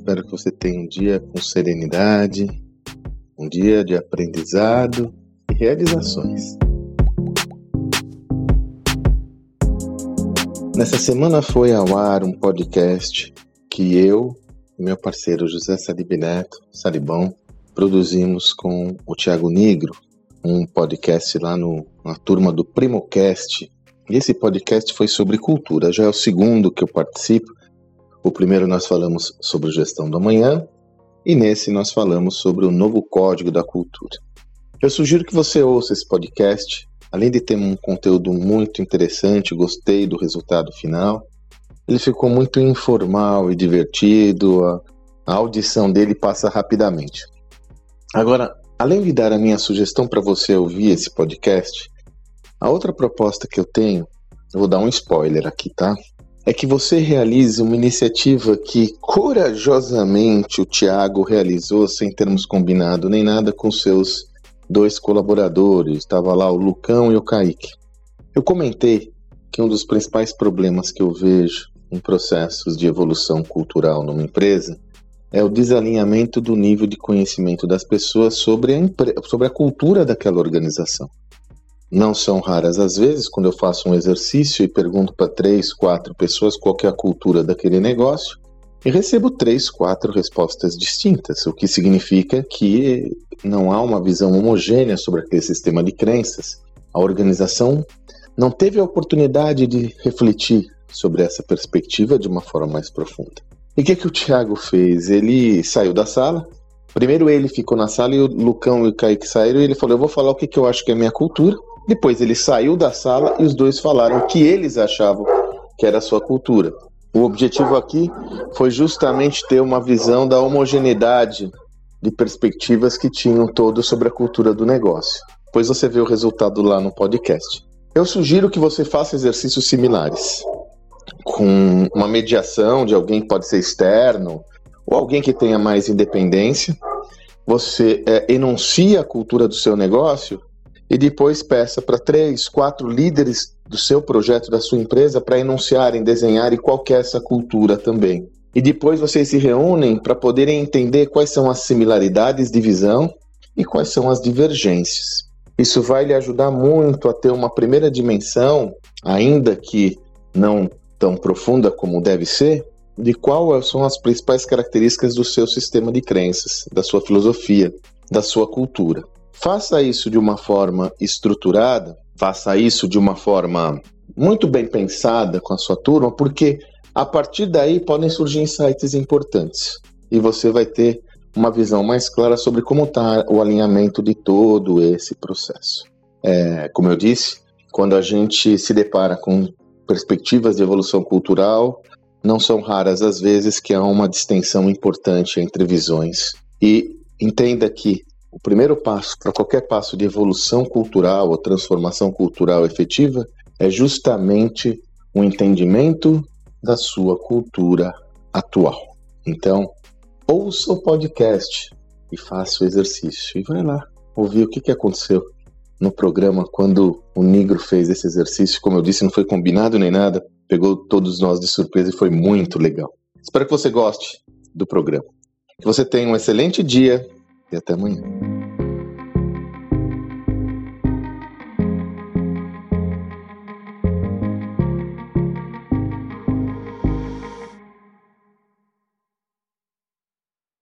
Espero que você tenha um dia com serenidade, um dia de aprendizado e realizações. Nessa semana foi ao ar um podcast que eu e meu parceiro José Salib Neto, Salibão, produzimos com o Tiago Negro, um podcast lá no, na turma do Primocast. E esse podcast foi sobre cultura, já é o segundo que eu participo. O primeiro nós falamos sobre gestão do amanhã e nesse nós falamos sobre o novo Código da Cultura. Eu sugiro que você ouça esse podcast Além de ter um conteúdo muito interessante, gostei do resultado final. Ele ficou muito informal e divertido, a, a audição dele passa rapidamente. Agora, além de dar a minha sugestão para você ouvir esse podcast, a outra proposta que eu tenho, eu vou dar um spoiler aqui, tá? É que você realize uma iniciativa que corajosamente o Tiago realizou sem termos combinado nem nada com seus dois colaboradores, estava lá o Lucão e o Kaique. Eu comentei que um dos principais problemas que eu vejo em processos de evolução cultural numa empresa é o desalinhamento do nível de conhecimento das pessoas sobre a, sobre a cultura daquela organização. Não são raras as vezes quando eu faço um exercício e pergunto para três, quatro pessoas qual é a cultura daquele negócio, e recebo três, quatro respostas distintas, o que significa que não há uma visão homogênea sobre aquele sistema de crenças. A organização não teve a oportunidade de refletir sobre essa perspectiva de uma forma mais profunda. E o que, que o Tiago fez? Ele saiu da sala. Primeiro ele ficou na sala e o Lucão e o Kaique saíram e ele falou: Eu vou falar o que, que eu acho que é minha cultura. Depois ele saiu da sala e os dois falaram o que eles achavam que era a sua cultura. O objetivo aqui foi justamente ter uma visão da homogeneidade de perspectivas que tinham todos sobre a cultura do negócio. Depois você vê o resultado lá no podcast. Eu sugiro que você faça exercícios similares, com uma mediação de alguém que pode ser externo ou alguém que tenha mais independência. Você é, enuncia a cultura do seu negócio e depois peça para três, quatro líderes do seu projeto, da sua empresa, para enunciarem, desenharem qual é essa cultura também. E depois vocês se reúnem para poderem entender quais são as similaridades de visão e quais são as divergências. Isso vai lhe ajudar muito a ter uma primeira dimensão, ainda que não tão profunda como deve ser, de quais são as principais características do seu sistema de crenças, da sua filosofia, da sua cultura. Faça isso de uma forma estruturada, faça isso de uma forma muito bem pensada com a sua turma, porque a partir daí podem surgir insights importantes e você vai ter uma visão mais clara sobre como está o alinhamento de todo esse processo. É, como eu disse, quando a gente se depara com perspectivas de evolução cultural, não são raras as vezes que há uma distensão importante entre visões. E entenda que o primeiro passo para qualquer passo de evolução cultural ou transformação cultural efetiva é justamente o entendimento da sua cultura atual. Então, ouça o podcast e faça o exercício. E vai lá ouvir o que, que aconteceu no programa quando o Negro fez esse exercício. Como eu disse, não foi combinado nem nada, pegou todos nós de surpresa e foi muito legal. Espero que você goste do programa. Que você tenha um excelente dia e até amanhã.